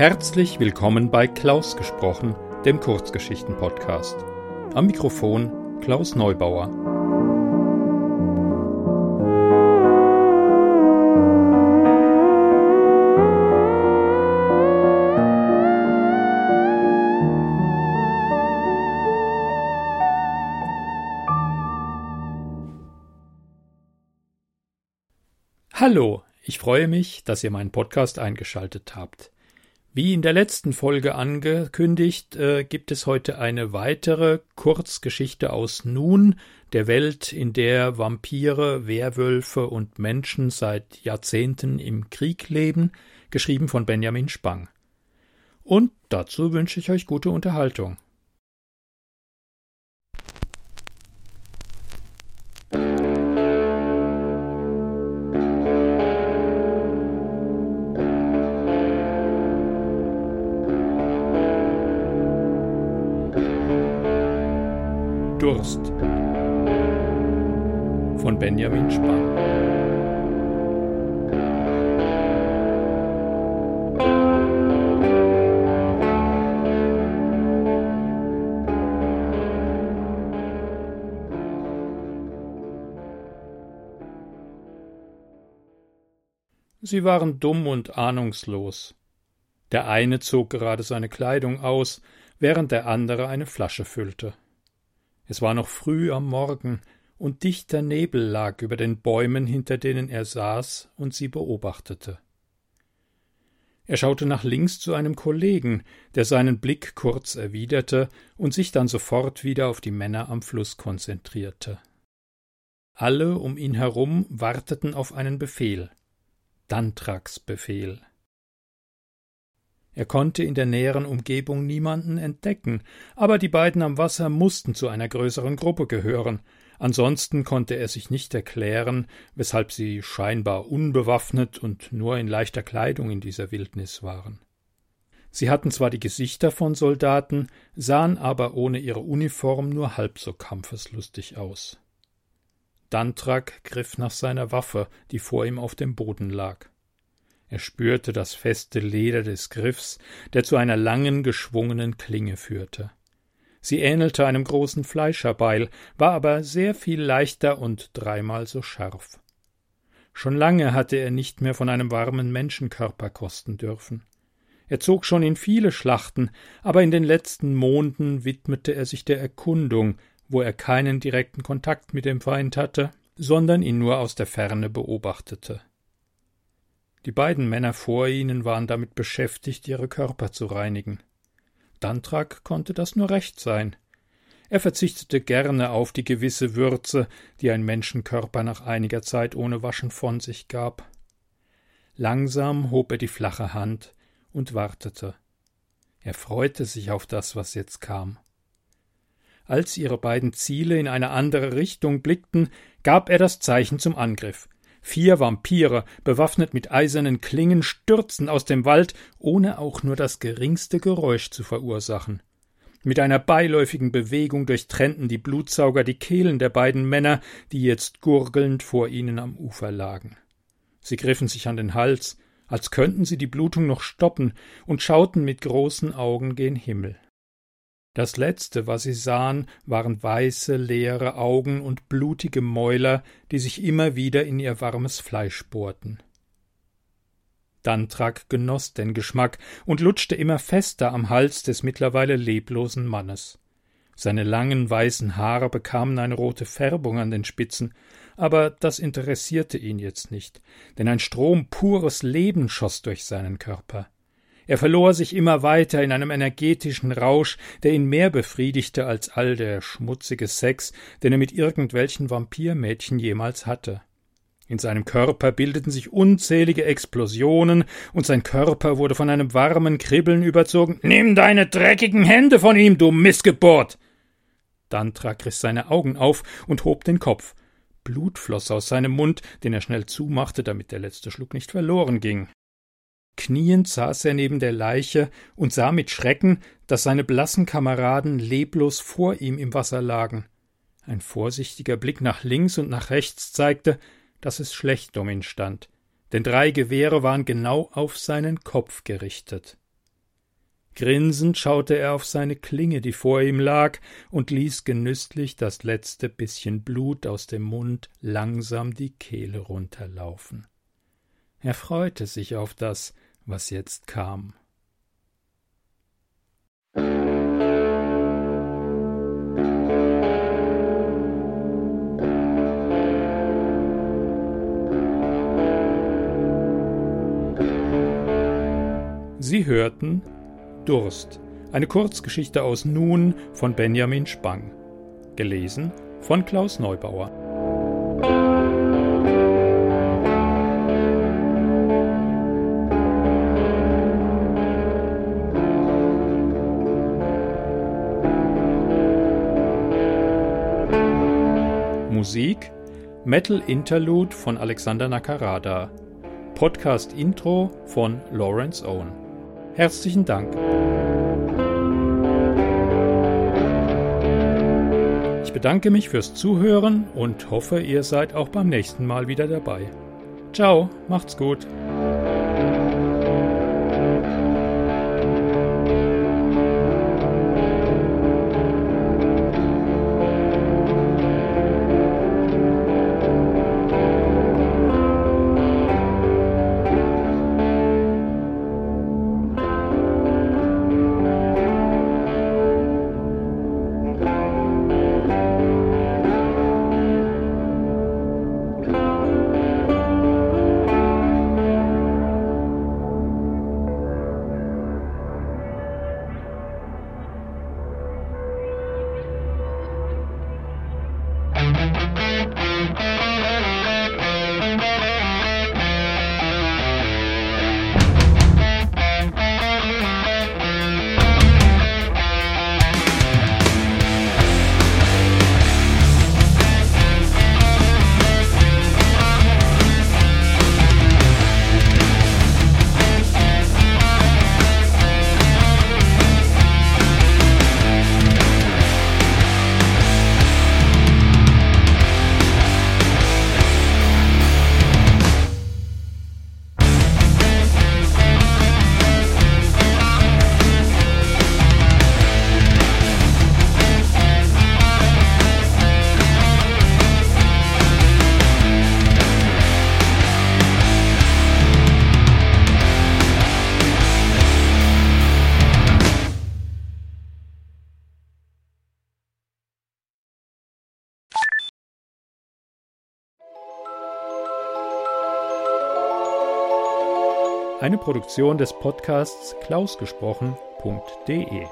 Herzlich willkommen bei Klaus gesprochen, dem Kurzgeschichten-Podcast. Am Mikrofon Klaus Neubauer. Hallo, ich freue mich, dass ihr meinen Podcast eingeschaltet habt. Wie in der letzten Folge angekündigt, äh, gibt es heute eine weitere Kurzgeschichte aus Nun, der Welt, in der Vampire, Werwölfe und Menschen seit Jahrzehnten im Krieg leben, geschrieben von Benjamin Spang. Und dazu wünsche ich euch gute Unterhaltung. Durst von Benjamin Spahn. Sie waren dumm und ahnungslos. Der eine zog gerade seine Kleidung aus, während der andere eine Flasche füllte. Es war noch früh am Morgen, und dichter Nebel lag über den Bäumen, hinter denen er saß und sie beobachtete. Er schaute nach links zu einem Kollegen, der seinen Blick kurz erwiderte und sich dann sofort wieder auf die Männer am Fluss konzentrierte. Alle um ihn herum warteten auf einen Befehl. Dantraks Befehl. Er konnte in der näheren Umgebung niemanden entdecken, aber die beiden am Wasser mussten zu einer größeren Gruppe gehören, ansonsten konnte er sich nicht erklären, weshalb sie scheinbar unbewaffnet und nur in leichter Kleidung in dieser Wildnis waren. Sie hatten zwar die Gesichter von Soldaten, sahen aber ohne ihre Uniform nur halb so kampfeslustig aus. Dantrak griff nach seiner Waffe, die vor ihm auf dem Boden lag. Er spürte das feste Leder des Griffs, der zu einer langen, geschwungenen Klinge führte. Sie ähnelte einem großen Fleischerbeil, war aber sehr viel leichter und dreimal so scharf. Schon lange hatte er nicht mehr von einem warmen Menschenkörper kosten dürfen. Er zog schon in viele Schlachten, aber in den letzten Monden widmete er sich der Erkundung, wo er keinen direkten Kontakt mit dem Feind hatte, sondern ihn nur aus der Ferne beobachtete. Die beiden Männer vor ihnen waren damit beschäftigt, ihre Körper zu reinigen. Dantrak konnte das nur recht sein. Er verzichtete gerne auf die gewisse Würze, die ein Menschenkörper nach einiger Zeit ohne Waschen von sich gab. Langsam hob er die flache Hand und wartete. Er freute sich auf das, was jetzt kam. Als ihre beiden Ziele in eine andere Richtung blickten, gab er das Zeichen zum Angriff. Vier Vampire, bewaffnet mit eisernen Klingen, stürzten aus dem Wald, ohne auch nur das geringste Geräusch zu verursachen. Mit einer beiläufigen Bewegung durchtrennten die Blutsauger die Kehlen der beiden Männer, die jetzt gurgelnd vor ihnen am Ufer lagen. Sie griffen sich an den Hals, als könnten sie die Blutung noch stoppen, und schauten mit großen Augen gen Himmel. Das letzte, was sie sahen, waren weiße, leere Augen und blutige Mäuler, die sich immer wieder in ihr warmes Fleisch bohrten. Dantrak genoss den Geschmack und lutschte immer fester am Hals des mittlerweile leblosen Mannes. Seine langen weißen Haare bekamen eine rote Färbung an den Spitzen, aber das interessierte ihn jetzt nicht, denn ein Strom pures Leben schoss durch seinen Körper. Er verlor sich immer weiter in einem energetischen Rausch, der ihn mehr befriedigte als all der schmutzige Sex, den er mit irgendwelchen Vampirmädchen jemals hatte. In seinem Körper bildeten sich unzählige Explosionen, und sein Körper wurde von einem warmen Kribbeln überzogen. Nimm deine dreckigen Hände von ihm, du Missgeburt! Dantrak riss seine Augen auf und hob den Kopf. Blut floss aus seinem Mund, den er schnell zumachte, damit der letzte Schluck nicht verloren ging. Kniend saß er neben der Leiche und sah mit Schrecken, dass seine blassen Kameraden leblos vor ihm im Wasser lagen. Ein vorsichtiger Blick nach links und nach rechts zeigte, dass es schlecht um ihn stand, denn drei Gewehre waren genau auf seinen Kopf gerichtet. Grinsend schaute er auf seine Klinge, die vor ihm lag, und ließ genüsslich das letzte bisschen Blut aus dem Mund langsam die Kehle runterlaufen. Er freute sich auf das, was jetzt kam. Sie hörten Durst, eine Kurzgeschichte aus Nun von Benjamin Spang. Gelesen von Klaus Neubauer. Musik Metal Interlude von Alexander Nakarada. Podcast Intro von Lawrence Owen. Herzlichen Dank. Ich bedanke mich fürs Zuhören und hoffe, ihr seid auch beim nächsten Mal wieder dabei. Ciao, macht's gut. Eine Produktion des Podcasts klausgesprochen.de